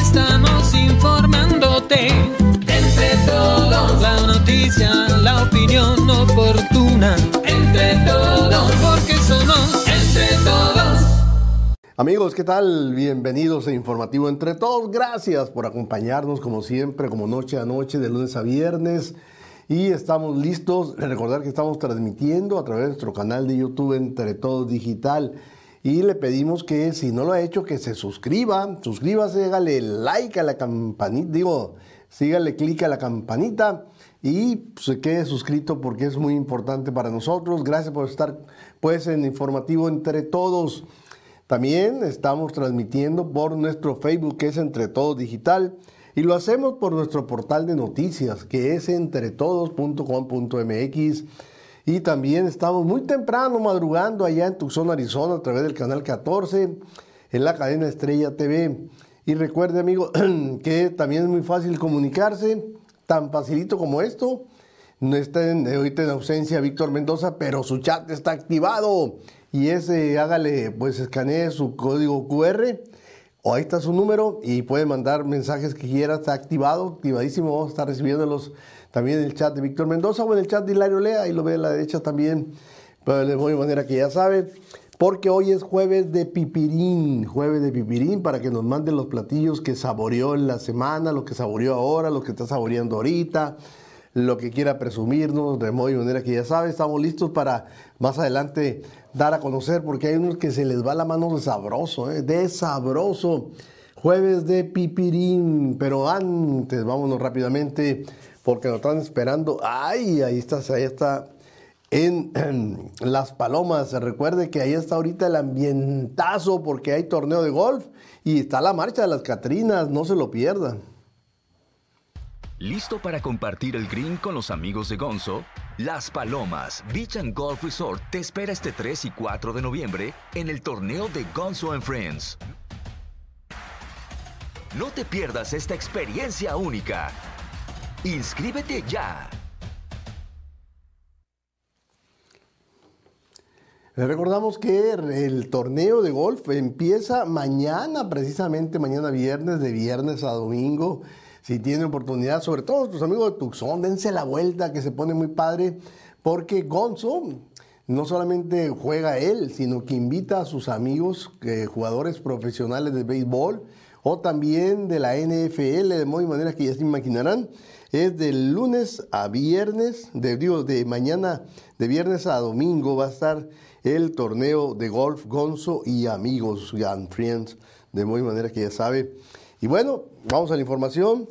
estamos informándote. Entre todos, la noticia, la opinión oportuna. Entre todos, porque somos entre todos. Amigos, ¿qué tal? Bienvenidos a Informativo Entre Todos. Gracias por acompañarnos como siempre, como noche a noche, de lunes a viernes. Y estamos listos. Recordar que estamos transmitiendo a través de nuestro canal de YouTube Entre Todos Digital. Y le pedimos que si no lo ha hecho, que se suscriba. Suscríbase, hágale like a la campanita. Digo, sígale clic a la campanita y se quede suscrito porque es muy importante para nosotros. Gracias por estar pues en Informativo Entre Todos. También estamos transmitiendo por nuestro Facebook que es Entre Todos Digital y lo hacemos por nuestro portal de noticias que es entretodos.com.mx y también estamos muy temprano madrugando allá en Tucson, Arizona a través del canal 14 en la cadena Estrella TV. Y recuerde amigo que también es muy fácil comunicarse, tan facilito como esto. No está en, ahorita en ausencia Víctor Mendoza, pero su chat está activado y ese hágale, pues escanee su código QR o ahí está su número y puede mandar mensajes que quiera, está activado, activadísimo, vamos a estar recibiéndolos también en el chat de Víctor Mendoza o en el chat de Hilario Lea, ahí lo ve a la derecha también, pero de manera que ya sabe, porque hoy es jueves de pipirín, jueves de pipirín, para que nos manden los platillos que saboreó en la semana, lo que saboreó ahora, lo que está saboreando ahorita, lo que quiera presumirnos, de modo y manera que ya sabe, estamos listos para más adelante dar a conocer, porque hay unos que se les va la mano de sabroso, ¿eh? de sabroso. Jueves de pipirín, pero antes, vámonos rápidamente, porque nos están esperando. ¡Ay! Ahí está, ahí está. En, en Las Palomas, recuerde que ahí está ahorita el ambientazo porque hay torneo de golf y está la marcha de las Catrinas, no se lo pierdan. ¿Listo para compartir el green con los amigos de Gonzo? Las Palomas Beach and Golf Resort te espera este 3 y 4 de noviembre en el torneo de Gonzo and Friends. No te pierdas esta experiencia única. Inscríbete ya. Les recordamos que el torneo de golf empieza mañana, precisamente mañana viernes, de viernes a domingo. Si tienen oportunidad, sobre todo tus amigos de Tucson, dense la vuelta que se pone muy padre, porque Gonzo no solamente juega él, sino que invita a sus amigos, eh, jugadores profesionales de béisbol o también de la NFL, de modo y manera que ya se imaginarán. Es de lunes a viernes, de, digo, de mañana, de viernes a domingo va a estar el torneo de golf Gonzo y amigos, and friends, de modo y manera que ya sabe. Y bueno, vamos a la información.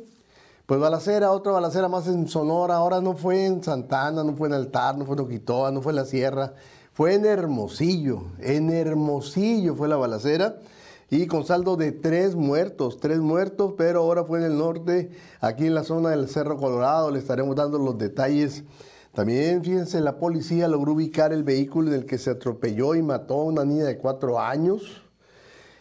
Pues balacera, otra balacera más en Sonora. Ahora no fue en Santana, no fue en Altar, no fue en Oquitoa, no fue en la Sierra. Fue en Hermosillo. En Hermosillo fue la balacera. Y con saldo de tres muertos, tres muertos, pero ahora fue en el norte, aquí en la zona del Cerro Colorado. Le estaremos dando los detalles. También, fíjense, la policía logró ubicar el vehículo en el que se atropelló y mató a una niña de cuatro años.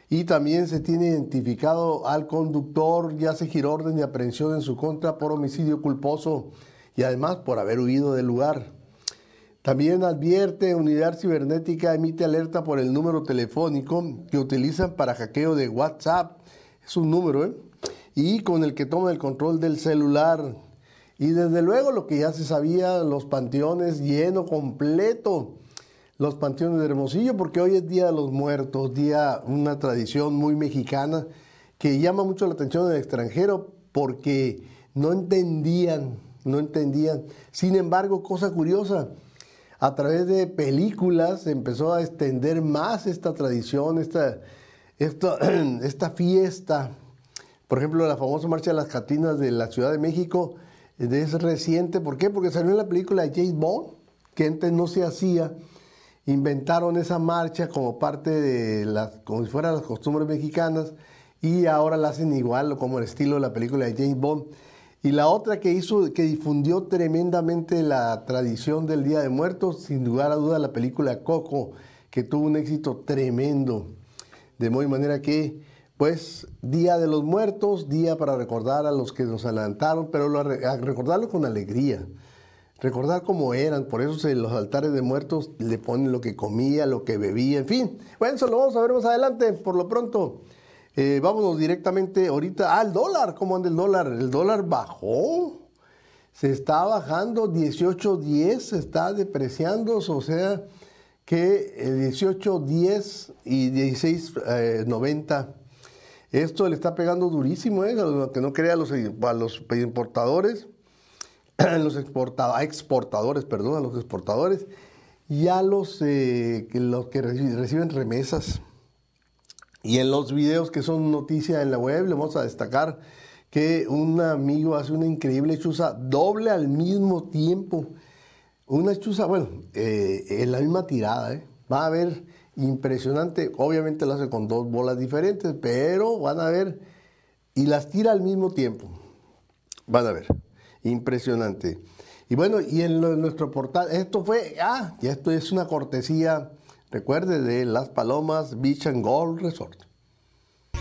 Y también se tiene identificado al conductor, ya se giró orden de aprehensión en su contra por homicidio culposo y además por haber huido del lugar. También advierte, Unidad Cibernética emite alerta por el número telefónico que utilizan para hackeo de WhatsApp. Es un número, ¿eh? Y con el que toma el control del celular. Y desde luego lo que ya se sabía, los panteones lleno completo los panteones de Hermosillo, porque hoy es Día de los Muertos, día, una tradición muy mexicana que llama mucho la atención del extranjero porque no entendían, no entendían. Sin embargo, cosa curiosa, a través de películas empezó a extender más esta tradición, esta, esta, esta fiesta. Por ejemplo, la famosa Marcha de las Catrinas de la Ciudad de México es reciente. ¿Por qué? Porque salió en la película de James Bond, que antes no se hacía inventaron esa marcha como parte de las, como si fueran las costumbres mexicanas y ahora la hacen igual como el estilo de la película de James Bond. Y la otra que hizo, que difundió tremendamente la tradición del Día de Muertos, sin lugar a duda la película Coco, que tuvo un éxito tremendo. De muy manera que, pues, Día de los Muertos, día para recordar a los que nos adelantaron, pero lo, recordarlo con alegría recordar cómo eran, por eso en los altares de muertos le ponen lo que comía, lo que bebía, en fin. Bueno, eso lo vamos a ver más adelante, por lo pronto. Eh, vámonos directamente ahorita al dólar. ¿Cómo anda el dólar? El dólar bajó. Se está bajando 18.10, se está depreciando, o sea que 18.10 y 16.90. Esto le está pegando durísimo, ¿eh? que no crea a los, a los importadores, los exportadores, perdón, a los exportadores y a los, eh, los que reciben remesas. Y en los videos que son noticia en la web, le vamos a destacar que un amigo hace una increíble chuza doble al mismo tiempo. Una chuza, bueno, eh, en la misma tirada, ¿eh? Va a ver impresionante. Obviamente lo hace con dos bolas diferentes, pero van a ver y las tira al mismo tiempo. Van a ver. Impresionante. Y bueno, y en, nuestro portal, esto fue, ah, y esto es una cortesía, recuerde, de Las Palomas Beach and Golf Resort.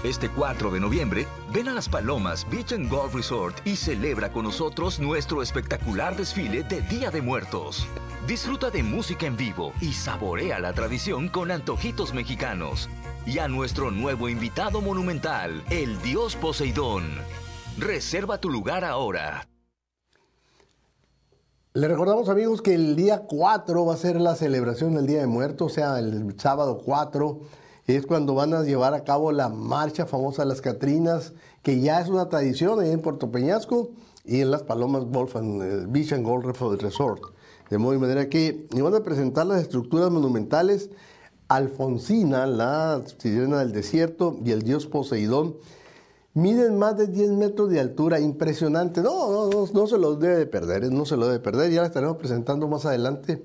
Este 4 de noviembre, ven a Las Palomas Beach and Golf Resort y celebra con nosotros nuestro espectacular desfile de Día de Muertos. Disfruta de música en vivo y saborea la tradición con antojitos mexicanos. Y a nuestro nuevo invitado monumental, el Dios Poseidón. Reserva tu lugar ahora. Le recordamos amigos que el día 4 va a ser la celebración del Día de Muertos, o sea, el sábado 4 es cuando van a llevar a cabo la marcha famosa de las Catrinas, que ya es una tradición ahí en Puerto Peñasco y en las Palomas Golf and, eh, Beach and Golf Resort. De modo y manera que van a presentar las estructuras monumentales Alfonsina, la sirena del desierto y el dios Poseidón, miden más de 10 metros de altura, impresionante. No, no, no, se los debe de perder, no se lo debe perder. Ya la estaremos presentando más adelante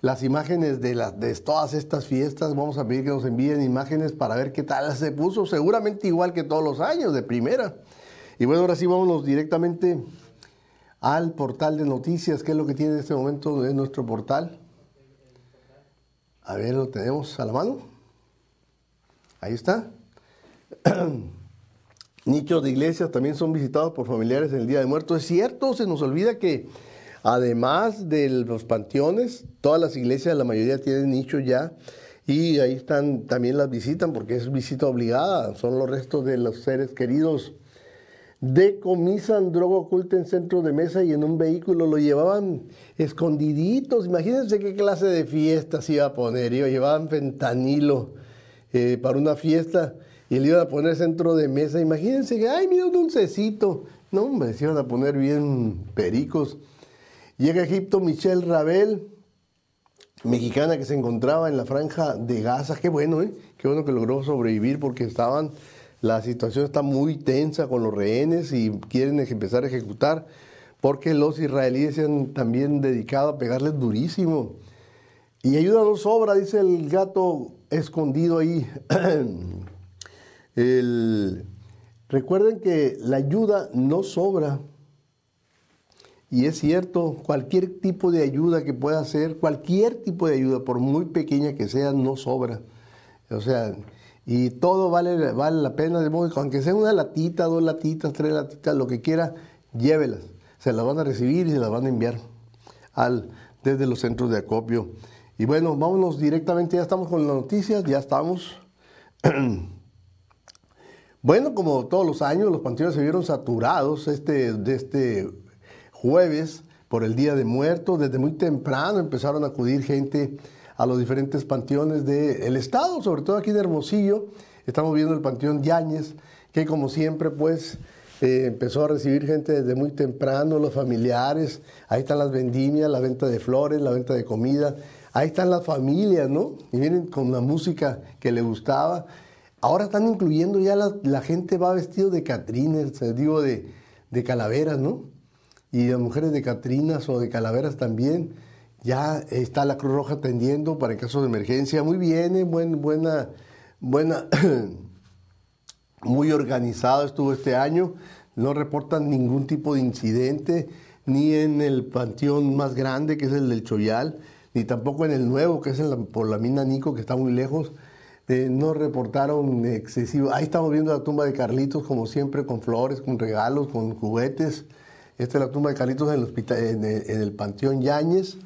las imágenes de, de todas estas fiestas. Vamos a pedir que nos envíen imágenes para ver qué tal se puso. Seguramente igual que todos los años, de primera. Y bueno, ahora sí vámonos directamente al portal de noticias. ¿Qué es lo que tiene en este momento en nuestro portal? A ver, lo tenemos a la mano. Ahí está. Nichos de iglesias también son visitados por familiares en el Día de Muertos. Es cierto, se nos olvida que además de los panteones, todas las iglesias, la mayoría tienen nichos ya. Y ahí están, también las visitan porque es visita obligada. Son los restos de los seres queridos. Decomisan droga oculta en centro de mesa y en un vehículo lo llevaban escondiditos. Imagínense qué clase de fiesta se iba a poner. Llevaban fentanilo eh, para una fiesta y le iban a poner centro de mesa. Imagínense que, ay, mira un dulcecito. No, hombre, se iban a poner bien pericos. Llega a Egipto Michelle Rabel, mexicana que se encontraba en la franja de Gaza. Qué bueno, ¿eh? Qué bueno que logró sobrevivir porque estaban, la situación está muy tensa con los rehenes y quieren empezar a ejecutar porque los israelíes se han también dedicado a pegarles durísimo. Y ayuda no sobra, dice el gato escondido ahí. recuerden que la ayuda no sobra. Y es cierto, cualquier tipo de ayuda que pueda hacer, cualquier tipo de ayuda, por muy pequeña que sea, no sobra. O sea, y todo vale, vale la pena, de modo que aunque sea una latita, dos latitas, tres latitas, lo que quiera, llévelas. Se las van a recibir y se las van a enviar al, desde los centros de acopio. Y bueno, vámonos directamente, ya estamos con las noticias, ya estamos. Bueno, como todos los años, los panteones se vieron saturados este, de este jueves por el Día de Muertos. Desde muy temprano empezaron a acudir gente a los diferentes panteones del estado, sobre todo aquí de Hermosillo. Estamos viendo el Panteón Yáñez, que como siempre, pues eh, empezó a recibir gente desde muy temprano, los familiares. Ahí están las vendimias, la venta de flores, la venta de comida. Ahí están las familias, ¿no? Y vienen con la música que le gustaba. Ahora están incluyendo ya la, gente va vestido de catrines, digo, de, de, calaveras, ¿no? Y las mujeres de catrinas o de calaveras también. Ya está la Cruz Roja atendiendo para el caso de emergencia. Muy bien, eh, buen, buena, buena, muy organizado estuvo este año. No reportan ningún tipo de incidente, ni en el panteón más grande, que es el del Choyal, ni tampoco en el nuevo, que es por la mina Nico, que está muy lejos eh, no reportaron excesivo. Ahí estamos viendo la tumba de Carlitos, como siempre, con flores, con regalos, con juguetes. Esta es la tumba de Carlitos en el, hospital, en el, Panteón Yáñez.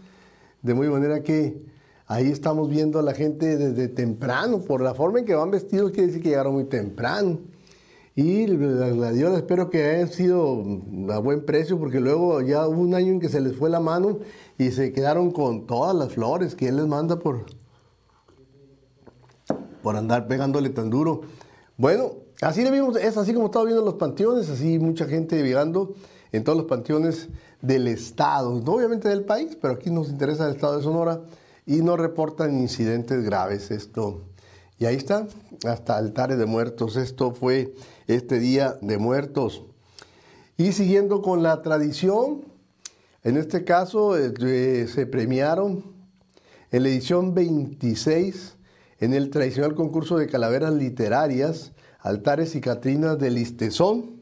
De muy manera que Ahí estamos viendo a la gente desde temprano, por la forma en que van vestidos, quiere decir que llegaron muy temprano. Y la, Dios espero que hayan sido a buen precio, porque luego ya hubo un año en que se les fue la mano y se quedaron con todas las flores que Él les manda por, por andar pegándole tan duro. Bueno, así le vimos, es así como estaba viendo los panteones, así mucha gente llegando en todos los panteones del Estado, obviamente del país, pero aquí nos interesa el Estado de Sonora y no reportan incidentes graves. Esto. Y ahí está, hasta altares de muertos. Esto fue este día de muertos. Y siguiendo con la tradición, en este caso eh, se premiaron en la edición 26 en el tradicional concurso de calaveras literarias, altares y catrinas del Istezón.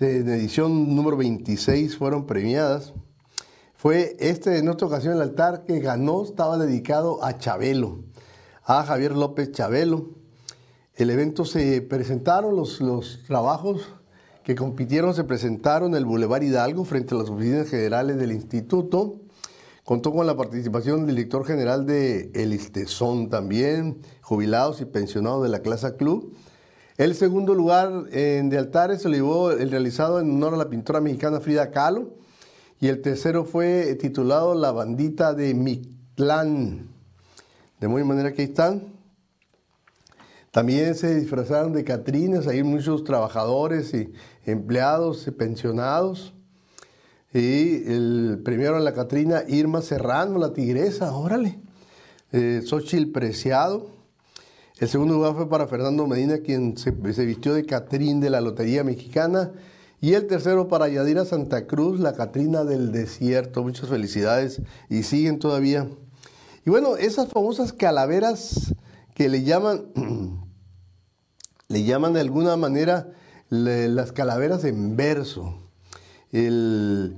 En edición número 26 fueron premiadas. Fue este, en esta ocasión, el altar que ganó estaba dedicado a Chabelo, a Javier López Chabelo. El evento se presentaron, los, los trabajos que compitieron se presentaron en el Boulevard Hidalgo frente a las oficinas generales del instituto. Contó con la participación del director general de El Istezón también, jubilados y pensionados de la clase Club. El segundo lugar en de altares se lo llevó el realizado en honor a la pintora mexicana Frida Kahlo y el tercero fue titulado La bandita de Mictlán. De muy manera que ahí están. También se disfrazaron de Catrinas, hay muchos trabajadores y empleados y pensionados. Y el primero en la Catrina, Irma Serrano, la tigresa, órale. Eh, Xochitl Preciado. El segundo lugar fue para Fernando Medina, quien se, se vistió de Catrín de la Lotería Mexicana. Y el tercero para Yadira Santa Cruz, la Catrina del Desierto. Muchas felicidades y siguen todavía. Y bueno, esas famosas calaveras que le llaman, le llaman de alguna manera las calaveras en verso. El,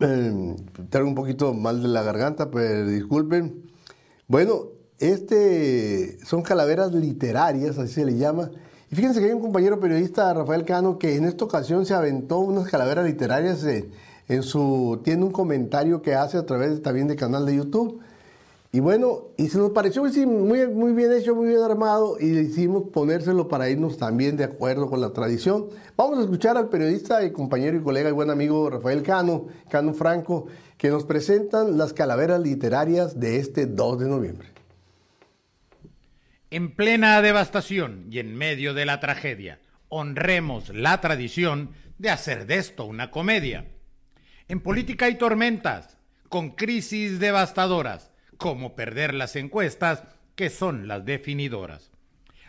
eh, traigo un poquito mal de la garganta, pero disculpen. Bueno, este son calaveras literarias, así se le llama y fíjense que hay un compañero periodista, Rafael Cano, que en esta ocasión se aventó unas calaveras literarias en, su. Tiene un comentario que hace a través también del canal de YouTube. Y bueno, y se nos pareció muy, muy bien hecho, muy bien armado, y decidimos ponérselo para irnos también de acuerdo con la tradición. Vamos a escuchar al periodista y compañero y colega y buen amigo Rafael Cano, Cano Franco, que nos presentan las calaveras literarias de este 2 de noviembre. En plena devastación y en medio de la tragedia, honremos la tradición de hacer de esto una comedia. En política hay tormentas, con crisis devastadoras, como perder las encuestas, que son las definidoras.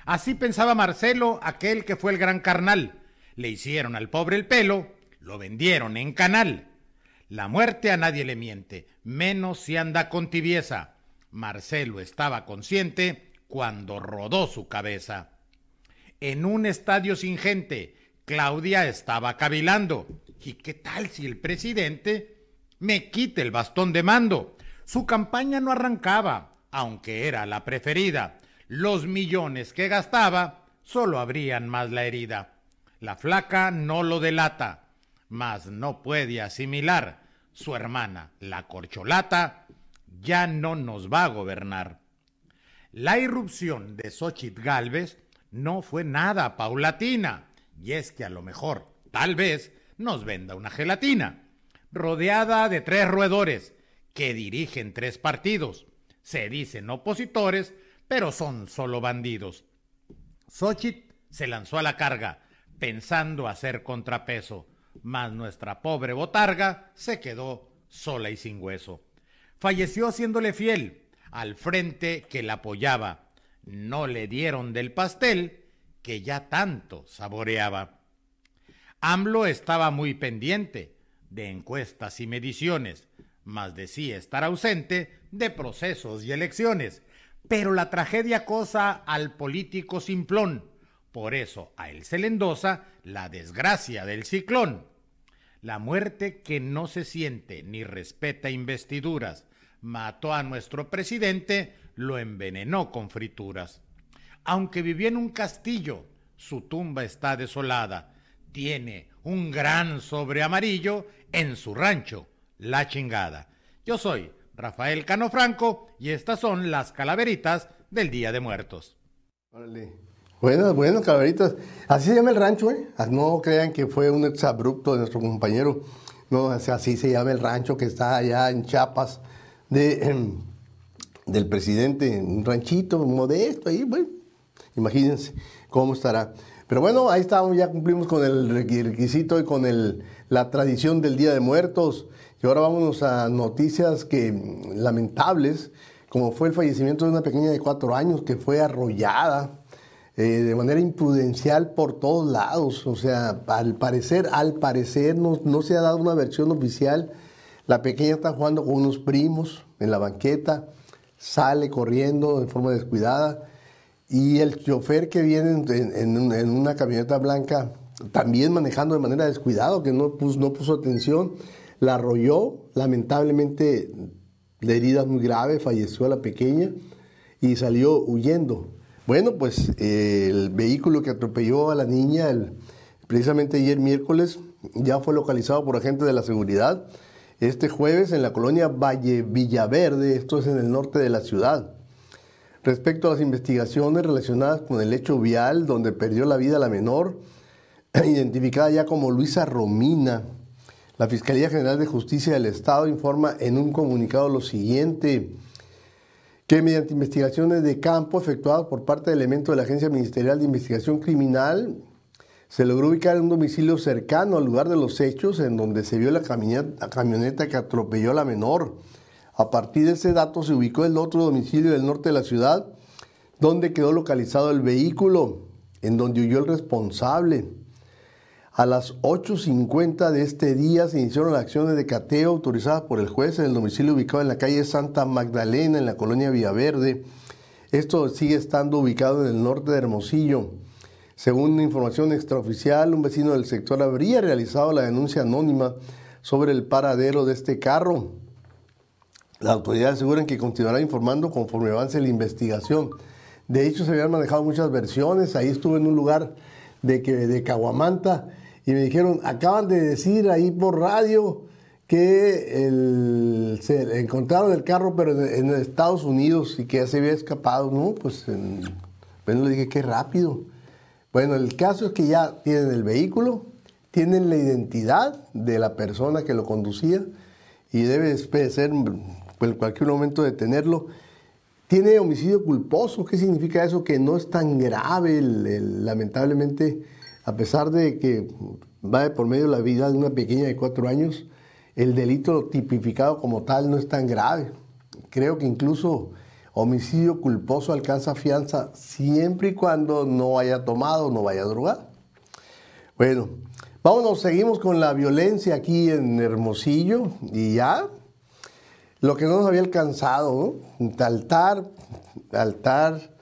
Así pensaba Marcelo, aquel que fue el gran carnal. Le hicieron al pobre el pelo, lo vendieron en canal. La muerte a nadie le miente, menos si anda con tibieza. Marcelo estaba consciente cuando rodó su cabeza. En un estadio sin gente, Claudia estaba cavilando. ¿Y qué tal si el presidente me quite el bastón de mando? Su campaña no arrancaba, aunque era la preferida. Los millones que gastaba solo abrían más la herida. La flaca no lo delata, mas no puede asimilar. Su hermana, la corcholata, ya no nos va a gobernar. La irrupción de Xochitl Galvez no fue nada paulatina, y es que a lo mejor, tal vez, nos venda una gelatina. Rodeada de tres roedores que dirigen tres partidos. Se dicen opositores, pero son solo bandidos. Xochitl se lanzó a la carga, pensando hacer contrapeso, mas nuestra pobre botarga se quedó sola y sin hueso. Falleció haciéndole fiel, al frente que la apoyaba. No le dieron del pastel que ya tanto saboreaba. AMLO estaba muy pendiente de encuestas y mediciones, mas decía estar ausente de procesos y elecciones. Pero la tragedia acosa al político simplón. Por eso a él se le endosa la desgracia del ciclón. La muerte que no se siente ni respeta investiduras, mató a nuestro presidente, lo envenenó con frituras. Aunque vivía en un castillo, su tumba está desolada. Tiene un gran sobre amarillo en su rancho, la chingada. Yo soy Rafael Cano Franco y estas son las calaveritas del Día de Muertos. Buenas, buenas calaveritas. Así se llama el rancho, ¿eh? Ah, no crean que fue un exabrupto de nuestro compañero. No, así se llama el rancho que está allá en Chiapas de, em, del presidente, un ranchito modesto ahí, bueno, imagínense cómo estará. Pero bueno, ahí estamos, ya cumplimos con el requisito y con el, la tradición del Día de Muertos. Y ahora vámonos a noticias que lamentables, como fue el fallecimiento de una pequeña de cuatro años que fue arrollada eh, de manera imprudencial por todos lados. O sea, al parecer, al parecer no, no se ha dado una versión oficial. La pequeña está jugando con unos primos en la banqueta, sale corriendo de forma descuidada y el chofer que viene en, una camioneta blanca también manejando de manera descuidada, que no no puso atención, la arrolló, lamentablemente la herida muy grave, falleció la pequeña y salió huyendo. Bueno, pues el vehículo que atropelló a la niña precisamente ayer miércoles ya fue localizado por agentes de la seguridad este jueves en la colonia Valle Villaverde, esto es en el norte de la ciudad. Respecto a las investigaciones relacionadas con el hecho vial donde perdió la vida la menor, identificada ya como Luisa Romina, la Fiscalía General de Justicia del Estado informa en un comunicado lo siguiente, que mediante investigaciones de campo efectuadas por parte de elementos de la Agencia Ministerial de Investigación Criminal, se logró ubicar en un domicilio cercano al lugar de los hechos en donde se vio la camioneta que atropelló a la menor. A partir de ese dato se ubicó el otro domicilio del norte de la ciudad, donde quedó localizado el vehículo, en donde huyó el responsable. A las 8.50 de este día se iniciaron las acciones de cateo autorizadas por el juez en el domicilio ubicado en la calle Santa Magdalena, en la colonia Villaverde. Esto sigue estando ubicado en el norte de Hermosillo. Según información extraoficial, un vecino del sector habría realizado la denuncia anónima sobre el paradero de este carro. Las autoridades aseguran que continuará informando conforme avance la investigación. De hecho, se habían manejado muchas versiones. Ahí estuve en un lugar de, que, de Caguamanta y me dijeron, acaban de decir ahí por radio que se encontraron el carro pero en, Estados Unidos y que ya se había escapado. No, pues bueno, le dije, qué rápido. Bueno, el caso es que ya tienen el vehículo, tienen la identidad de la persona que lo conducía y debe ser en cualquier momento detenerlo. Tiene homicidio culposo. ¿Qué significa eso? Que no es tan grave, lamentablemente, a pesar de que va por medio de la vida de una pequeña de cuatro años, el delito tipificado como tal no es tan grave. Creo que incluso homicidio culposo alcanza fianza siempre y cuando no haya tomado, no vaya drogado. Bueno, vámonos, seguimos con la violencia aquí en Hermosillo y ya lo que no nos había alcanzado. Altar, altar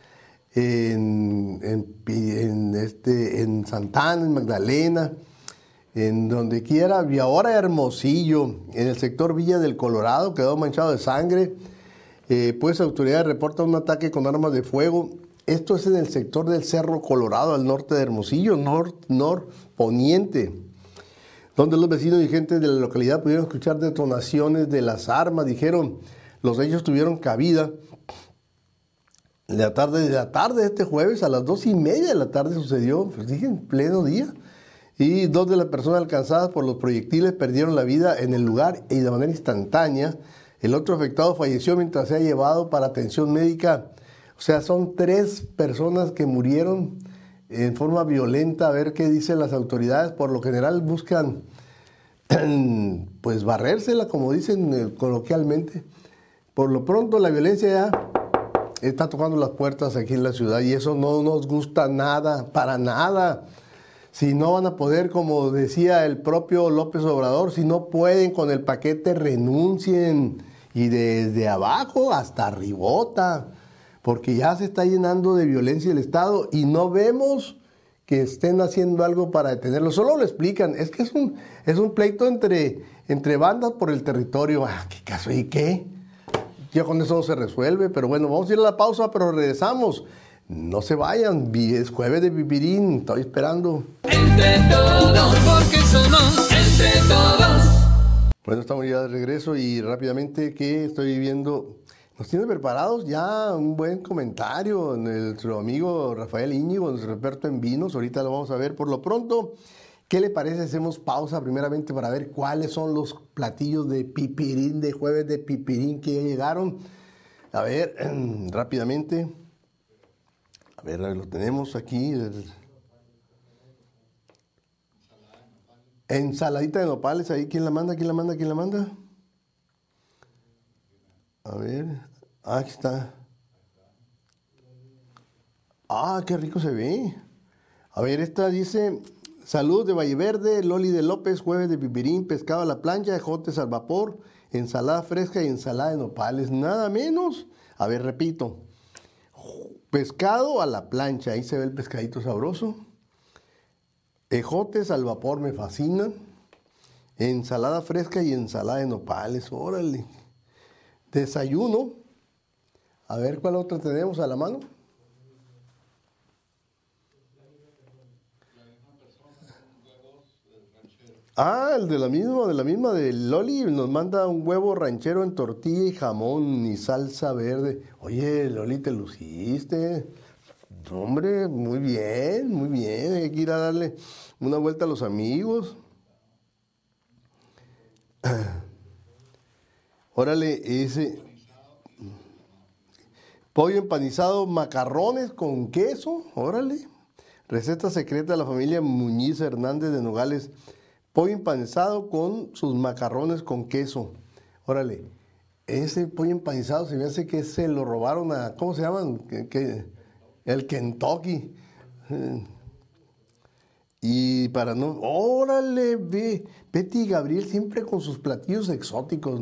en, este, en Santana, en Magdalena, en donde quiera, y ahora Hermosillo, en el sector Villa del Colorado, quedó manchado de sangre. Eh, pues autoridades reportan un ataque con armas de fuego. Esto es en el sector del Cerro Colorado, al norte de Hermosillo, nor, poniente donde los vecinos y gente de la localidad pudieron escuchar detonaciones de las armas. Dijeron, los hechos tuvieron cabida. La tarde de la tarde este jueves, a las dos y media de la tarde sucedió, pues dije, en pleno día. Y dos de las personas alcanzadas por los proyectiles perdieron la vida en el lugar y de manera instantánea. El otro afectado falleció mientras se ha llevado para atención médica. O sea, son tres personas que murieron en forma violenta, a ver qué dicen las autoridades. Por lo general buscan, pues, barrérsela, como dicen eh, coloquialmente. Por lo pronto, la violencia ya está tocando las puertas aquí en la ciudad y eso no nos gusta nada, para nada. Si no van a poder, como decía el propio López Obrador, si no pueden con el paquete, renuncien. Y desde abajo hasta arribota porque ya se está llenando de violencia el Estado y no vemos que estén haciendo algo para detenerlo. Solo lo explican, es que es un, es un pleito entre, entre bandas por el territorio. Ah, ¿Qué caso y qué? Ya con eso se resuelve, pero bueno, vamos a ir a la pausa, pero regresamos. No se vayan, es jueves de pipirín, estoy esperando. Entre todos, porque somos entre todos. Bueno, estamos ya de regreso y rápidamente que estoy viendo, nos tiene preparados ya un buen comentario nuestro amigo Rafael Íñigo, nuestro experto en vinos, ahorita lo vamos a ver por lo pronto. ¿Qué le parece? Hacemos pausa primeramente para ver cuáles son los platillos de pipirín, de jueves de pipirín que ya llegaron. A ver, rápidamente. A ver, lo tenemos aquí. Ensaladita de nopales, ahí, ¿quién la manda? ¿Quién la manda? ¿Quién la manda? A ver, ah, aquí está. Ah, qué rico se ve. A ver, esta dice, salud de Valle Verde, Loli de López, jueves de pipirín, pescado a la plancha, ejotes al vapor, ensalada fresca y ensalada de nopales, nada menos. A ver, repito, pescado a la plancha, ahí se ve el pescadito sabroso. Ejotes al vapor me fascinan. Ensalada fresca y ensalada de nopales, órale. Desayuno. A ver cuál otra tenemos a la mano. Ah, el de la misma, de la misma de Loli, nos manda un huevo ranchero en tortilla y jamón y salsa verde. Oye, Loli, te luciste. Hombre, muy bien, muy bien. Hay que ir a darle una vuelta a los amigos. Órale, ese pollo empanizado, macarrones con queso, órale. Receta secreta de la familia Muñiz Hernández de Nogales. Pollo empanizado con sus macarrones con queso. Órale, ese pollo empanizado se me hace que se lo robaron a, ¿cómo se llaman? ¿Qué, el Kentucky. Y para no, órale, ve, Betty y Gabriel siempre con sus platillos exóticos.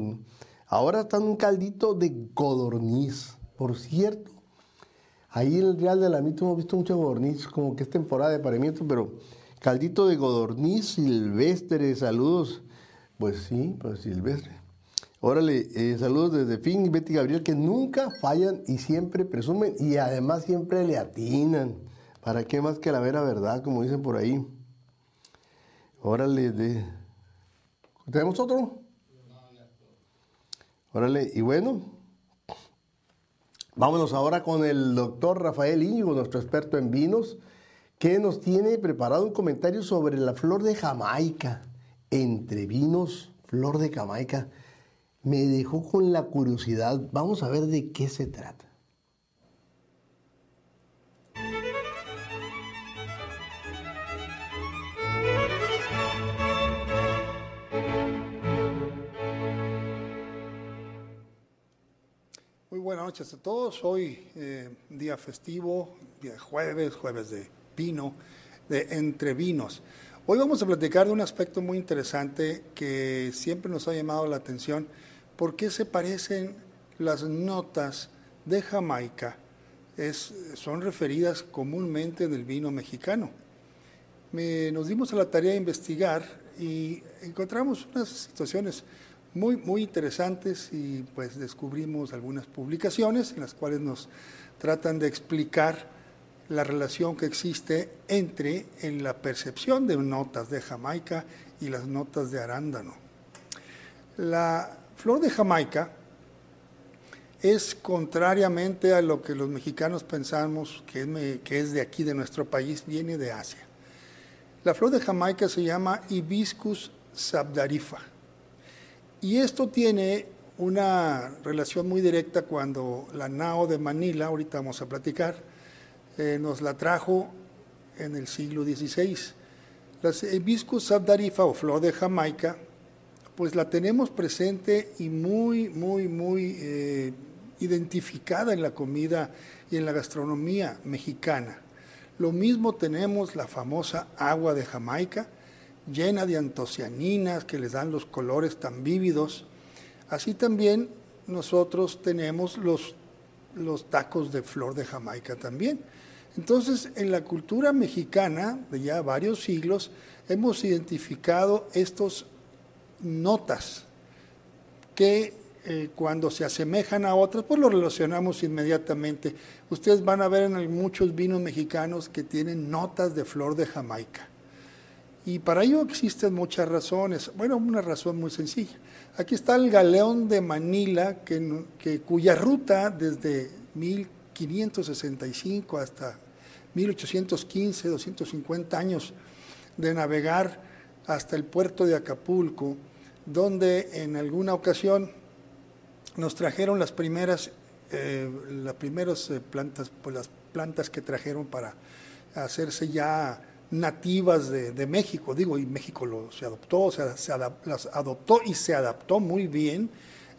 Ahora están un caldito de codorniz, por cierto. Ahí en el Real de la Mito hemos visto mucho codorniz, como que es temporada de paremiento, pero caldito de codorniz silvestre, saludos. Pues sí, pues silvestre. Órale, eh, saludos desde Fin y Betty Gabriel, que nunca fallan y siempre presumen y además siempre le atinan. ¿Para qué más que la vera verdad, como dicen por ahí? Órale, de... ¿tenemos otro? Órale, y bueno, vámonos ahora con el doctor Rafael Íñigo, nuestro experto en vinos, que nos tiene preparado un comentario sobre la flor de Jamaica. Entre vinos, flor de Jamaica me dejó con la curiosidad. Vamos a ver de qué se trata. Muy buenas noches a todos. Hoy eh, día festivo, día jueves, jueves de vino, de entre vinos. Hoy vamos a platicar de un aspecto muy interesante que siempre nos ha llamado la atención ¿Por qué se parecen las notas de Jamaica? son referidas comúnmente del vino mexicano. nos dimos a la tarea de investigar y encontramos unas situaciones muy, muy interesantes y pues descubrimos algunas publicaciones en las cuales nos tratan de explicar la relación que existe entre en la percepción de notas de Jamaica y las notas de arándano. La Flor de Jamaica es contrariamente a lo que los mexicanos pensamos que es, de aquí, de nuestro país, viene de Asia. La flor de Jamaica se llama Hibiscus sabdarifa. Y esto tiene una relación muy directa cuando la Nao de Manila, ahorita vamos a platicar, eh, nos la trajo en el siglo XVI. La Hibiscus sabdarifa o flor de Jamaica pues la tenemos presente y muy, muy, muy eh, identificada en la comida y en la gastronomía mexicana. Lo mismo tenemos la famosa agua de Jamaica, llena de antocianinas que les dan los colores tan vívidos. Así también nosotros tenemos los, los tacos de flor de Jamaica también. Entonces, en la cultura mexicana de ya varios siglos, hemos identificado estos notas que eh, cuando se asemejan a otras, pues lo relacionamos inmediatamente. Ustedes van a ver en muchos vinos mexicanos que tienen notas de flor de Jamaica. Y para ello existen muchas razones. Bueno, una razón muy sencilla. Aquí está el galeón de Manila, que, cuya ruta desde 1565 hasta 1815, 250 años de navegar hasta el puerto de Acapulco, donde en alguna ocasión nos trajeron las primeras, eh, las primeras eh, plantas, pues las plantas que trajeron para hacerse ya nativas de, México, digo, y México lo, se adoptó, se, se las adoptó y se adaptó muy bien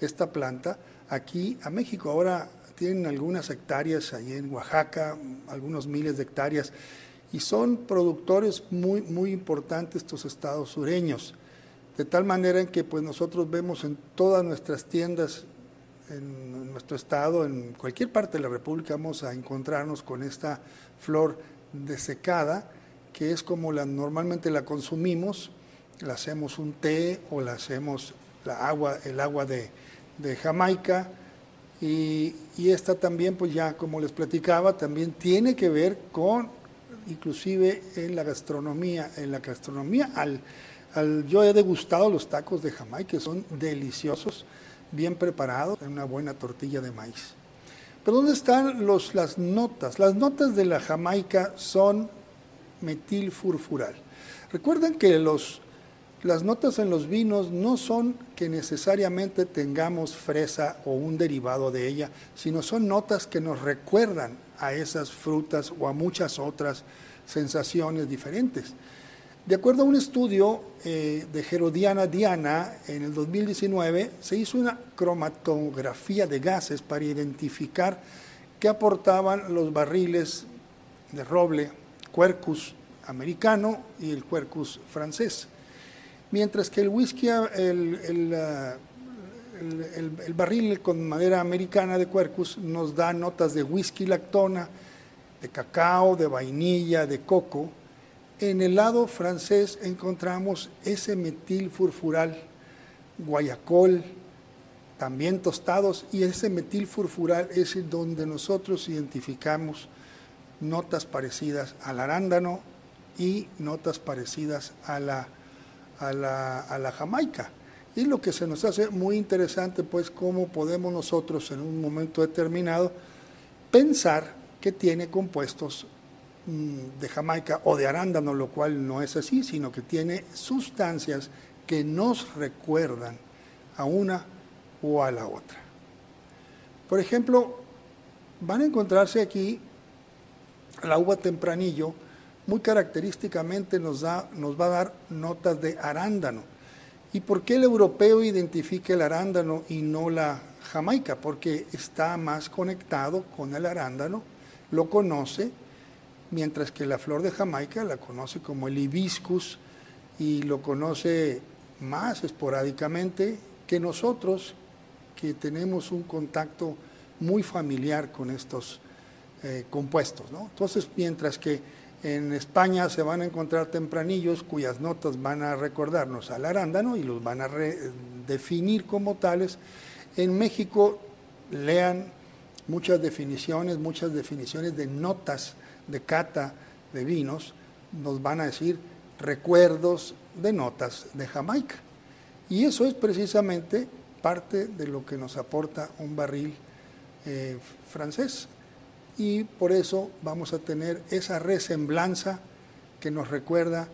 esta planta aquí a México. Ahora tienen algunas hectáreas ahí en Oaxaca, algunos miles de hectáreas, y son productores muy, muy importantes estos estados sureños, de tal manera que pues nosotros vemos en todas nuestras tiendas en nuestro estado, en cualquier parte de la República, vamos a encontrarnos con esta flor desecada, que es como la, normalmente la consumimos, la hacemos un té o la hacemos la agua, el agua de, de Jamaica, y, esta también, pues ya como les platicaba, también tiene que ver con, inclusive en la gastronomía, en la gastronomía, al, al, yo he degustado los tacos de Jamaica, que son deliciosos, bien preparados, en una buena tortilla de maíz. Pero ¿dónde están los, las notas? Las notas de la Jamaica son metilfurfural. Recuerden que los las notas en los vinos no son que necesariamente tengamos fresa o un derivado de ella, sino son notas que nos recuerdan a esas frutas o a muchas otras sensaciones diferentes. De acuerdo a un estudio eh, de Gerodiana Diana, en el 2019 se hizo una cromatografía de gases para identificar qué aportaban los barriles de roble, Quercus americano y el Quercus francés mientras que el whisky, el, barril con madera americana de Quercus nos da notas de whisky lactona, de cacao, de vainilla, de coco. En el lado francés encontramos ese metil furfural, guayacol, también tostados, y ese metil furfural es donde nosotros identificamos notas parecidas al arándano y notas parecidas a la a la, Jamaica. Y lo que se nos hace muy interesante, pues, cómo podemos nosotros en un momento determinado pensar que tiene compuestos mm, de Jamaica o de arándano, lo cual no es así, sino que tiene sustancias que nos recuerdan a una o a la otra. Por ejemplo, van a encontrarse aquí la uva tempranillo, muy característicamente nos, da, nos va a dar notas de arándano. ¿Y por qué el europeo identifica el arándano y no la jamaica? Porque está más conectado con el arándano, lo conoce, mientras que la flor de Jamaica la conoce como el hibiscus y lo conoce más esporádicamente que nosotros, que tenemos un contacto muy familiar con estos eh, compuestos. Entonces, mientras que en España se van a encontrar tempranillos cuyas notas van a recordarnos al arándano y los van a definir como tales. En México lean muchas definiciones, muchas definiciones de notas de cata de vinos, nos van a decir recuerdos de notas de Jamaica. Y eso es precisamente parte de lo que nos aporta un barril eh, francés y por eso vamos a tener esa resemblanza que nos recuerda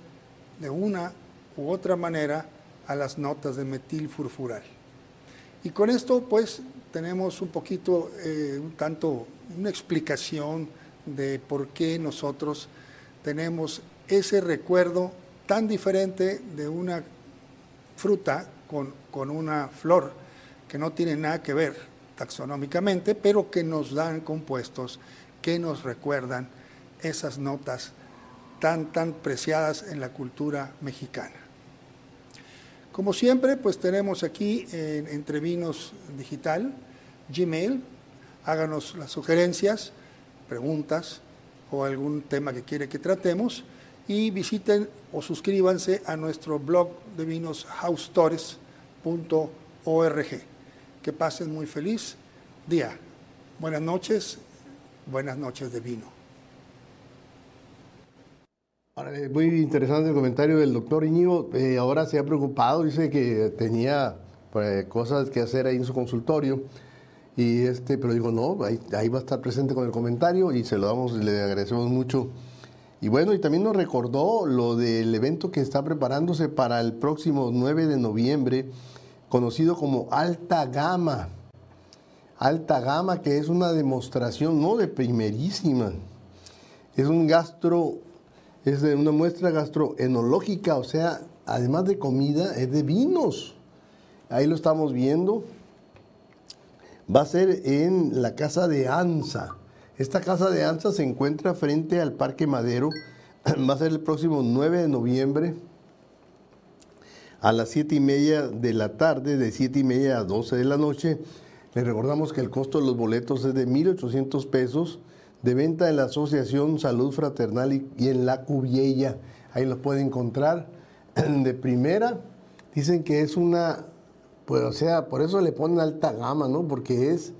de una u otra manera a las notas de metil furfural. Y con esto pues tenemos un poquito, eh, un tanto, una explicación de por qué nosotros tenemos ese recuerdo tan diferente de una fruta con, con una flor que no tiene nada que ver taxonómicamente, pero que nos dan compuestos que nos recuerdan esas notas tan, tan preciadas en la cultura mexicana. Como siempre, pues tenemos aquí en Entre Vinos Digital, Gmail, háganos las sugerencias, preguntas o algún tema que quiere que tratemos. Y visiten o suscríbanse a nuestro blog de vinos Que pasen muy feliz día. Buenas noches, buenas noches de vino. muy interesante el comentario del doctor Iñigo. Eh, ahora se ha preocupado, dice que tenía pues, cosas que hacer ahí en su consultorio. Y este, pero digo, no, ahí, ahí, va a estar presente con el comentario y se lo damos, le agradecemos mucho. Y bueno, y también nos recordó lo del evento que está preparándose para el próximo 9 de noviembre, conocido como Alta Gama. Alta Gama, que es una demostración, no de primerísima, es un gastro es una muestra gastroenológica, o sea, además de comida, es de vinos. Ahí lo estamos viendo. Va a ser en la casa de Anza. Esta casa de Anza se encuentra frente al Parque Madero. Va a ser el próximo 9 de noviembre a las 7 y media de la tarde, de 7 y media a 12 de la noche. Les recordamos que el costo de los boletos es de 1.800 pesos de venta en la Asociación Salud Fraternal y, en la Cubiella. Ahí lo pueden encontrar. De primera, dicen que es una, pues o sea, por eso le ponen alta gama, ¿no? Porque es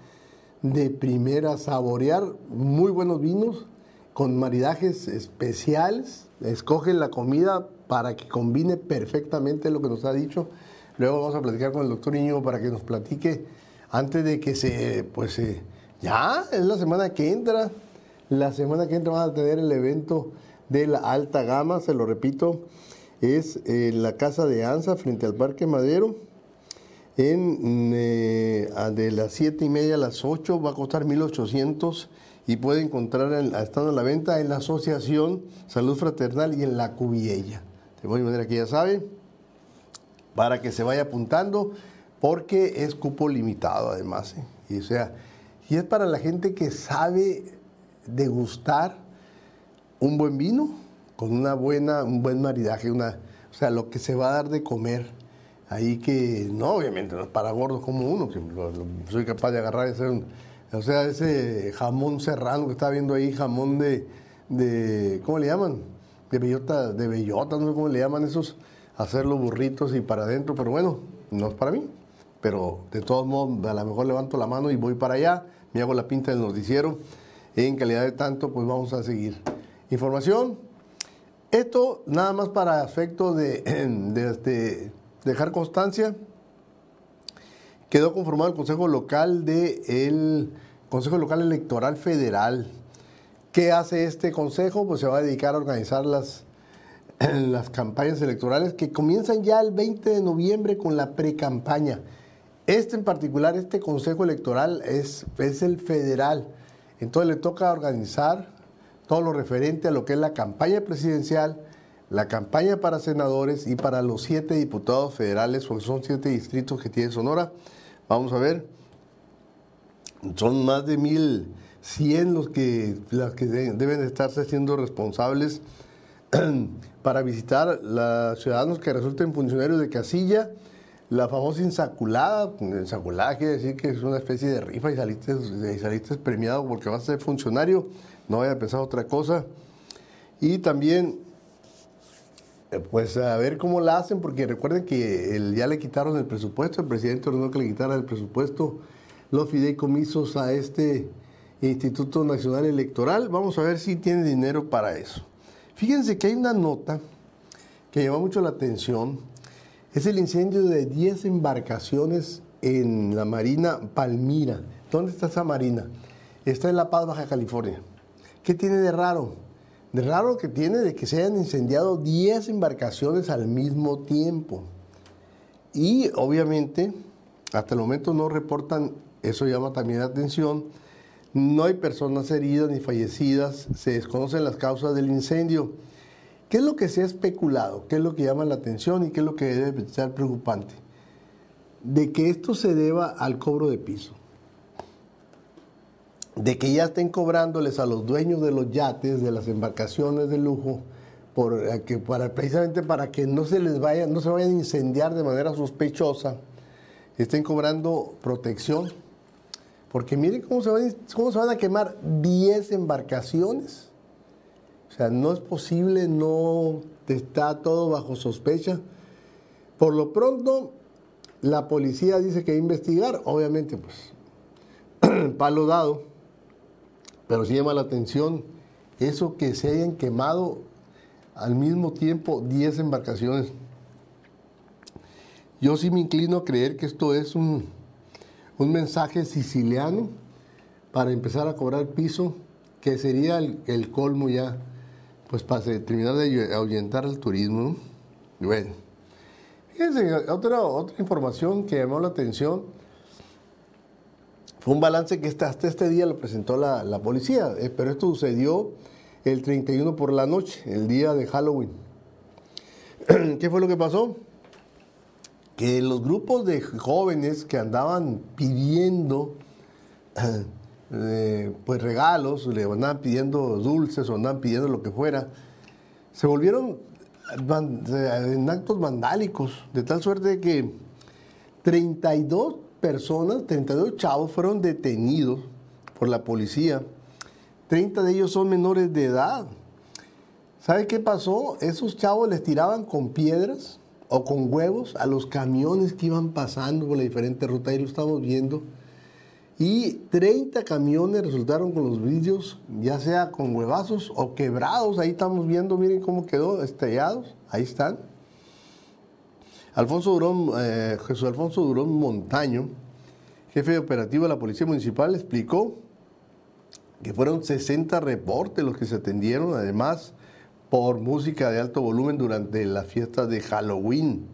de primera saborear muy buenos vinos con maridajes especiales. Escogen la comida para que combine perfectamente lo que nos ha dicho. Luego vamos a platicar con el doctor Niño para que nos platique antes de que se, pues, ya es la semana que entra. La semana que entra van a tener el evento de la alta gama, se lo repito, es en la casa de Anza frente al Parque Madero. En, eh, de las 7 y media a las 8 va a costar 1.800 y puede encontrar, estando en la venta, en la Asociación Salud Fraternal y en la Cubiella. De manera que ya sabe, para que se vaya apuntando, porque es cupo limitado además. ¿eh? Y, o sea, y es para la gente que sabe degustar un buen vino con una buena, un buen maridaje, una, o sea, lo que se va a dar de comer. Ahí que, no, obviamente, no es para gordos como uno, que soy capaz de agarrar y hacer un, o sea, ese jamón serrano que está viendo ahí, jamón de, de ¿cómo le llaman? De bellota, de bellota, no sé cómo le llaman esos, hacer los burritos y para adentro, pero bueno, no es para mí. Pero de todos modos, a lo mejor levanto la mano y voy para allá, me hago la pinta del noticiero en calidad de tanto, pues vamos a seguir. Información. Esto nada más para efecto de, este, dejar constancia. Quedó conformado el Consejo Local de Consejo Local Electoral Federal. ¿Qué hace este consejo? Pues se va a dedicar a organizar las, las campañas electorales que comienzan ya el 20 de noviembre con la pre-campaña. Este en particular, este consejo electoral es, es el federal. Entonces le toca organizar todo lo referente a lo que es la campaña presidencial, la campaña para senadores y para los siete diputados federales, porque son siete distritos que tiene Sonora. Vamos a ver, son más de 1.100 los que, las que deben estarse siendo responsables para visitar los ciudadanos que resulten funcionarios de casilla la famosa insaculada, insaculada quiere decir que es una especie de rifa y saliste, y saliste premiado porque vas a ser funcionario, no vaya a pensar otra cosa. Y también, eh, pues a ver cómo la hacen, porque recuerden que el, ya le quitaron el presupuesto, el presidente ordenó que le quitara el presupuesto, los fideicomisos a este Instituto Nacional Electoral. Vamos a ver si tiene dinero para eso. Fíjense que hay una nota que llama mucho la atención es el incendio de 10 embarcaciones en la Marina Palmira. ¿Dónde está esa marina? Está en La Paz, Baja California. ¿Qué tiene de raro? De raro que tiene de que se hayan incendiado 10 embarcaciones al mismo tiempo. Y obviamente, hasta el momento no reportan, eso llama también la atención, no hay personas heridas ni fallecidas, se desconocen las causas del incendio. ¿Qué es lo que se ha especulado? ¿Qué es lo que llama la atención y qué es lo que debe ser preocupante? De que esto se deba al cobro de piso. De que ya estén cobrándoles a los dueños de los yates, de las embarcaciones de lujo, eh, para, precisamente para que no se les vaya, no se vayan a incendiar de manera sospechosa, estén cobrando protección. Porque miren cómo se van, a quemar 10 embarcaciones o sea, no es posible, no está todo bajo sospecha. Por lo pronto, la policía dice que investigar, obviamente, pues, palo dado, pero sí llama la atención eso que se hayan quemado al mismo tiempo 10 embarcaciones. Yo sí me inclino a creer que esto es un, un mensaje siciliano para empezar a cobrar piso, que sería el, colmo ya, pues para terminar de ahuyentar el turismo. Bueno, fíjense, otra, otra información que llamó la atención fue un balance que hasta este día lo presentó la, policía, eh, pero esto sucedió el 31 por la noche, el día de Halloween. ¿Qué fue lo que pasó? Los grupos de jóvenes que andaban pidiendo eh, pues regalos, le andaban pidiendo dulces o andaban pidiendo lo que fuera, se volvieron en actos vandálicos, de tal suerte que 32 personas, 32 chavos fueron detenidos por la policía 30 de ellos son menores de edad. ¿Sabe qué pasó? Esos chavos les tiraban con piedras o con huevos a los camiones que iban pasando por la diferente ruta, ahí lo estamos viendo. Y 30 camiones resultaron con los vidrios, ya sea con huevazos o quebrados. Ahí estamos viendo, miren cómo quedó, estrellados. Ahí están. Alfonso Durón, eh, Jesús Alfonso Durón Montaño, jefe de operativo de la Policía Municipal, explicó que fueron 60 reportes los que se atendieron, además por música de alto volumen durante las fiestas de Halloween.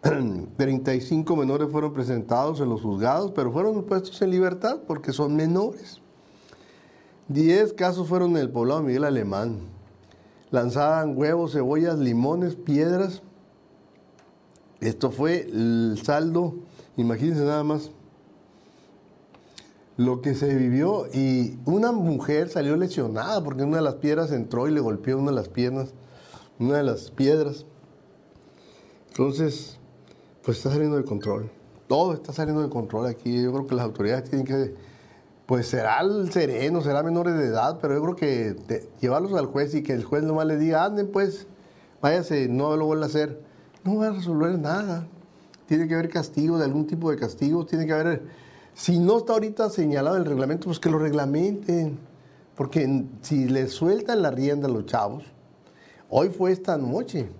35 menores fueron presentados en los juzgados, pero fueron puestos en libertad porque son menores. 10 casos fueron en el poblado Miguel Alemán. Lanzaban huevos, cebollas, limones, piedras. Esto fue el saldo, imagínense nada más, lo que se vivió y una mujer salió lesionada porque una de las piedras entró y le golpeó una de las piernas, una de las piedras. Entonces, pues está saliendo de control. Todo está saliendo de control aquí. Yo creo que las autoridades tienen que, pues será el sereno, será menores de edad, pero yo creo que llevarlos al juez y que el juez nomás le diga, anden pues, váyase, no lo vuelva a hacer. No va a resolver nada. Tiene que haber castigo, de algún tipo de castigo, tiene que haber si no está ahorita señalado el reglamento, pues que lo reglamenten. Porque si le sueltan la rienda a los chavos, hoy fue esta noche,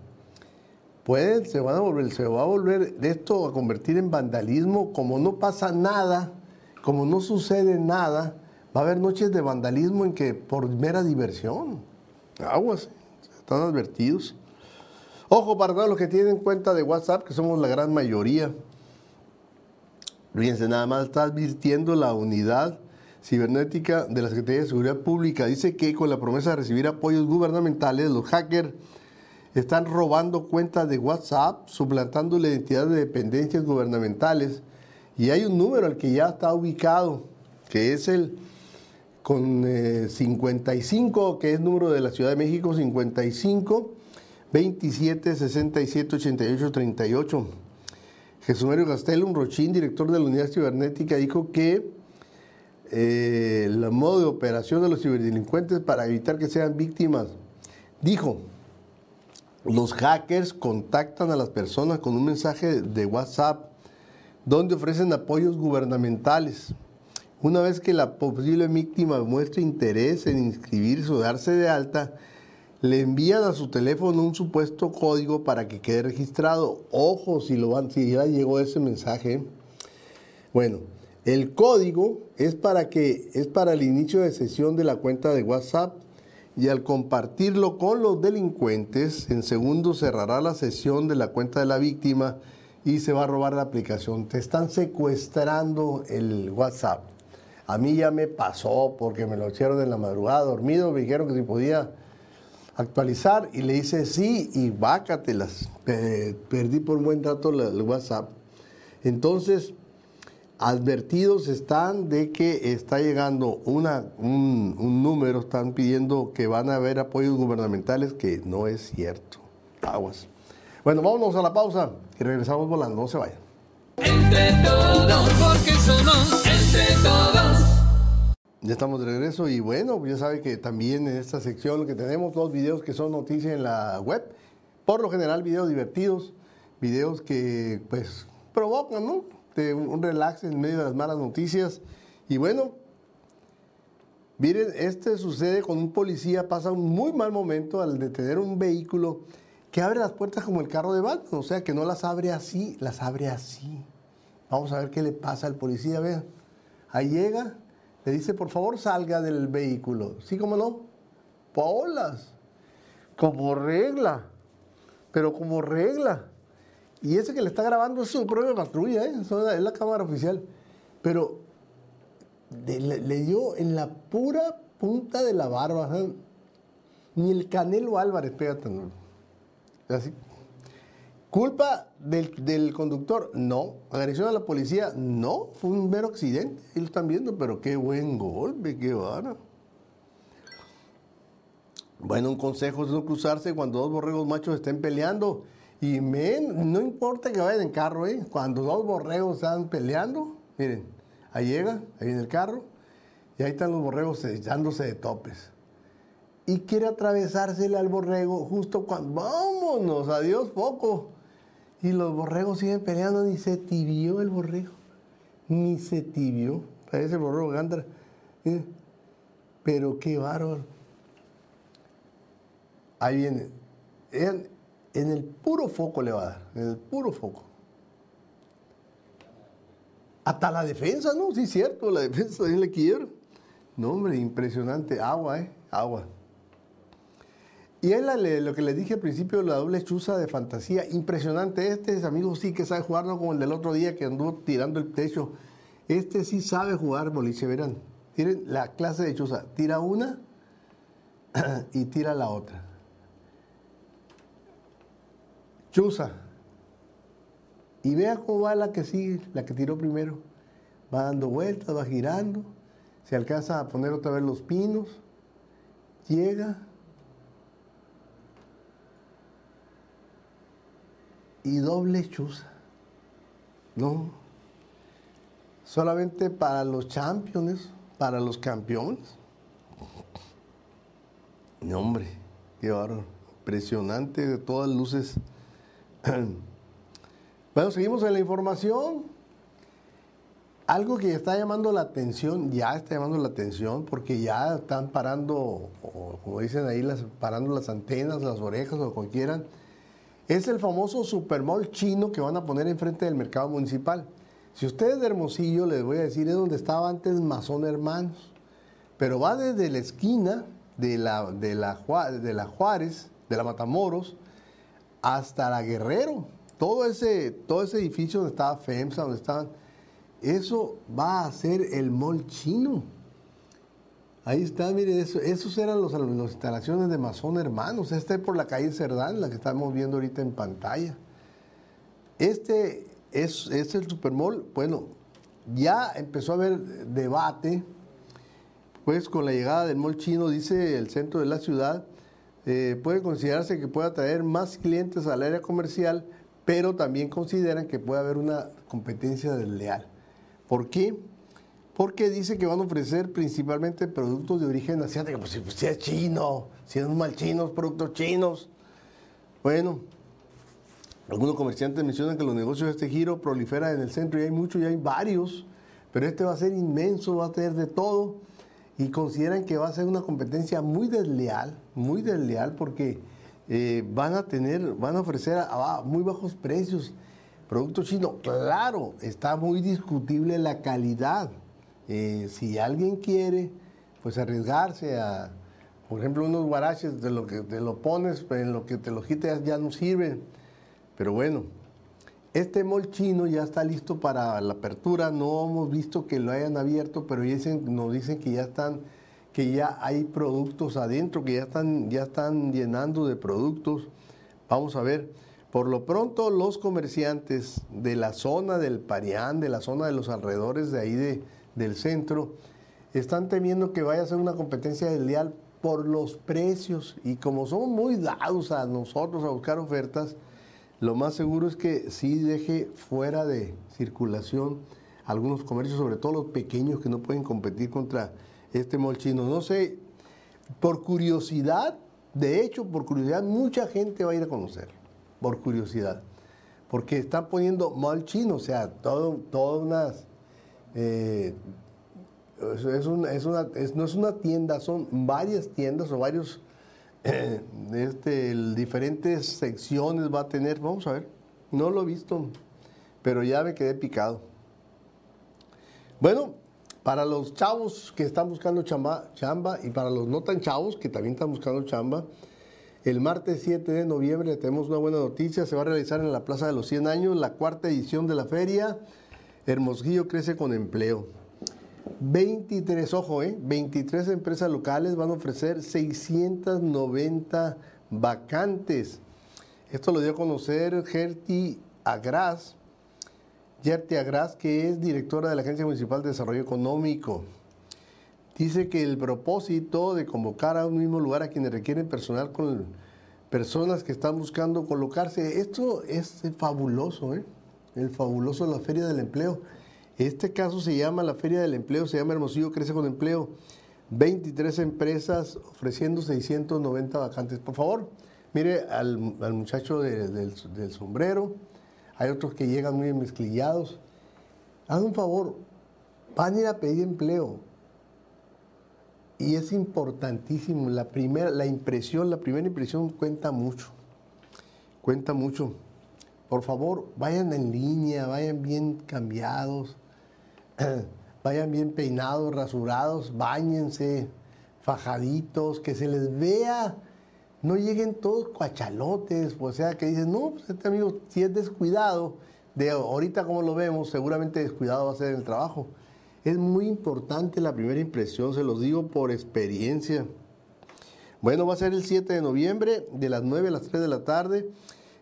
pueden, se van a volver, se va a volver esto a convertir en vandalismo, como no pasa nada, como no sucede nada, va a haber noches de vandalismo en que por mera diversión, aguas, están advertidos. Ojo para todos los que tienen cuenta de WhatsApp, que somos la gran mayoría, Fíjense, nada más está advirtiendo la unidad cibernética de la Secretaría de Seguridad Pública. Dice que con la promesa de recibir apoyos gubernamentales, los hackers están robando cuentas de WhatsApp, suplantando la identidad de dependencias gubernamentales. Y hay un número al que ya está ubicado, que es el con 55, eh, que es número de la Ciudad de México, 55 27 67 88 38. Jesús Mario Gastelum Rochín, director de la Unidad Cibernética, dijo que eh, el modo de operación de los ciberdelincuentes para evitar que sean víctimas, dijo, los hackers contactan a las personas con un mensaje de WhatsApp donde ofrecen apoyos gubernamentales. Una vez que la posible víctima muestre interés en inscribirse o darse de alta, le envían a su teléfono un supuesto código para que quede registrado. Ojo si, lo van, si ya llegó ese mensaje. Bueno, el código es para que es para el inicio de sesión de la cuenta de WhatsApp y al compartirlo con los delincuentes, en segundos cerrará la sesión de la cuenta de la víctima y se va a robar la aplicación. Te están secuestrando el WhatsApp. A mí ya me pasó porque me lo echaron en la madrugada dormido, me dijeron que si podía actualizar y le dice sí y vácatelas. perdí por un buen rato el WhatsApp. Entonces, advertidos están de que está llegando una, un, número, están pidiendo que van a haber apoyos gubernamentales, que no es cierto. Aguas. Bueno, vámonos a la pausa y regresamos volando, no se vayan. Entre todos, porque somos entre todos. Ya estamos de regreso y bueno, ya sabe que también en esta sección que tenemos dos videos que son noticias en la web. Por lo general videos divertidos, videos que pues provocan, ¿no? Un relax en medio de las malas noticias. Y bueno, Miren, este sucede con un policía, pasa un muy mal momento al detener un vehículo que abre las puertas como el carro de Batman, o sea, que no las abre así, las abre así. Vamos a ver qué le pasa al policía, vean. Ahí llega, le dice, por favor, salga del vehículo. ¿Sí, cómo no? Polas. Como regla. Pero como regla. Y ese que le está grabando es su propia patrulla, ¿eh? es la cámara oficial. Pero le, dio en la pura punta de la barba. Ni el Canelo Álvarez pega Así. ¿Culpa del, conductor? No. ¿Agresión a la policía? No. Fue un mero accidente. Y lo están viendo, pero qué buen golpe, qué vara. Bueno, un consejo es no cruzarse cuando dos borregos machos estén peleando. Y men, no importa que vayan en carro, ¿eh? Cuando dos borregos están peleando, miren, ahí llega, ahí en el carro, y ahí están los borregos echándose de topes. Y quiere atravesársele al borrego justo cuando, vámonos, adiós poco. Y los borregos siguen peleando, ni se tibió el borrego, ni se tibió. Parece el borrego Gandra. Pero qué bárbaro. Ahí viene. En, en el puro foco le va a dar, en el puro foco. Hasta la defensa, ¿no? Sí, cierto, la defensa también le quiero. No, hombre, impresionante. Agua, ¿eh? Agua. Y es lo que les dije al principio, la doble chuza de fantasía. Impresionante. Este amigo sí que sabe jugar, no como el del otro día que anduvo tirando el techo. Este sí sabe jugar boliche, verán. Tienen la clase de chuza. Tira una y tira la otra. Chuza. Y vea cómo va la que sigue, la que tiró primero. Va dando vueltas, va girando. Se alcanza a poner otra vez los pinos. Llega. Y doble chuza. No. Solamente para los champions, para los campeones. No, hombre, qué bárbaro. Impresionante de todas luces. Bueno, seguimos en la información. Algo que está llamando la atención, ya está llamando la atención, porque ya están parando, como dicen ahí, las, parando las antenas, las orejas o como quieran, es el famoso supermall chino que van a poner enfrente del mercado municipal. Si ustedes de Hermosillo, les voy a decir, es donde estaba antes Mazón Hermanos, pero va desde la esquina de la, de la, Juárez, de la Matamoros, hasta la Guerrero. Todo ese, todo ese edificio donde estaba FEMSA, donde estaban, eso va a ser el mall chino. Ahí está, mire, eso, esos eran los, las instalaciones de Mazón Hermanos. Este es por la calle Cerdán, la que estamos viendo ahorita en pantalla. Este es, es el Supermall. Bueno, ya empezó a haber debate, pues con la llegada del mall chino, dice el centro de la ciudad, eh, puede considerarse que pueda traer más clientes al área comercial, pero también consideran que puede haber una competencia desleal. ¿Por qué? Porque dice que van a ofrecer principalmente productos de origen asiático. Pues, pues si, es chino, si es mal chinos, productos chinos. Bueno, algunos comerciantes mencionan que los negocios de este giro proliferan en el centro y hay muchos, y hay varios, pero este va a ser inmenso, va a tener de todo y consideran que va a ser una competencia muy desleal, muy desleal porque eh, van a tener, van a ofrecer a, muy bajos precios productos chinos. Claro, está muy discutible la calidad. Eh, si alguien quiere, pues arriesgarse a, por ejemplo, unos guaraches, de lo que te lo pones, en lo que te lo quites ya no sirven. Pero bueno, este mall chino ya está listo para la apertura. No hemos visto que lo hayan abierto, pero dicen, nos dicen que ya están, que ya hay productos adentro, que ya están, ya están llenando de productos. Vamos a ver. Por lo pronto, los comerciantes de la zona del Parián, de la zona de los alrededores de ahí de, del centro, están temiendo que vaya a ser una competencia desleal por los precios. Y como somos muy dados a nosotros a buscar ofertas, lo más seguro es que sí deje fuera de circulación algunos comercios, sobre todo los pequeños que no pueden competir contra este molchino. No sé, por curiosidad, de hecho, por curiosidad, mucha gente va a ir a conocerlo, por curiosidad, porque están poniendo molchino, o sea, todas unas, eh, Es, una, es una, no es una tienda, son varias tiendas o varios eh, este, diferentes secciones va a tener. Vamos a ver, no lo he visto, pero ya me quedé picado. Bueno, para los chavos que están buscando chamba, chamba y para los no tan chavos que también están buscando chamba, el martes 7 de noviembre tenemos una buena noticia. Se va a realizar en la Plaza de los 100 Años la cuarta edición de la feria. Hermosillo crece con empleo. 23, ojo, eh, 23 empresas locales van a ofrecer 690 vacantes. Esto lo dio a conocer Gerti Agras, Gerti Agras, que es directora de la Agencia Municipal de Desarrollo Económico. Dice que el propósito de convocar a un mismo lugar a quienes requieren personal con personas que están buscando colocarse, esto es fabuloso, ¿eh? El fabuloso la Feria del Empleo. Este caso se llama la Feria del Empleo, se llama Hermosillo Crece con Empleo. 23 empresas ofreciendo 690 vacantes. Por favor, mire al, muchacho del, sombrero. Hay otros que llegan muy mezclillados. Haz un favor, van a ir a pedir empleo. Y es importantísimo. La, primera, la impresión, la primera impresión cuenta mucho. Cuenta mucho. Por favor, vayan en línea, vayan bien cambiados vayan bien peinados, rasurados, bañense, fajaditos, que se les vea, no lleguen todos cuachalotes, o sea, que dicen, no, pues este amigo, si es descuidado, de ahorita como lo vemos, seguramente descuidado va a ser el trabajo. Es muy importante la primera impresión, se los digo por experiencia. Bueno, va a ser el 7 de noviembre, de las 9 a las 3 de la tarde,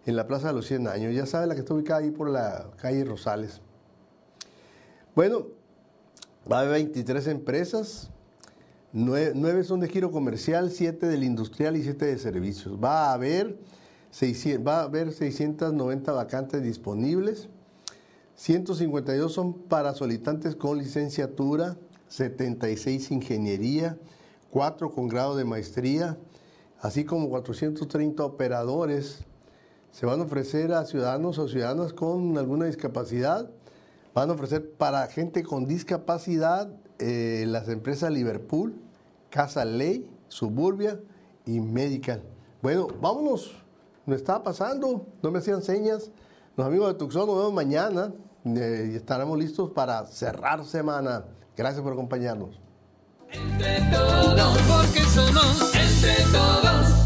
en la Plaza de los 100 Años. Ya saben, la que está ubicada ahí por la calle Rosales. Bueno, va a haber 23 empresas, 9, son de giro comercial, 7 del industrial y 7 de servicios. Va a haber, 600, va a haber 690 vacantes disponibles, 152 son para solicitantes con licenciatura, 76 ingeniería, 4 con grado de maestría, así como 430 operadores. Se van a ofrecer a ciudadanos o ciudadanas con alguna discapacidad Van a ofrecer para gente con discapacidad eh, las empresas Liverpool, Casa Ley, Suburbia y Medical. Bueno, vámonos. Nos estaba pasando, no me hacían señas. Los amigos de Tucson nos vemos mañana eh, y estaremos listos para cerrar semana. Gracias por acompañarnos. Entre todos, porque somos entre todos.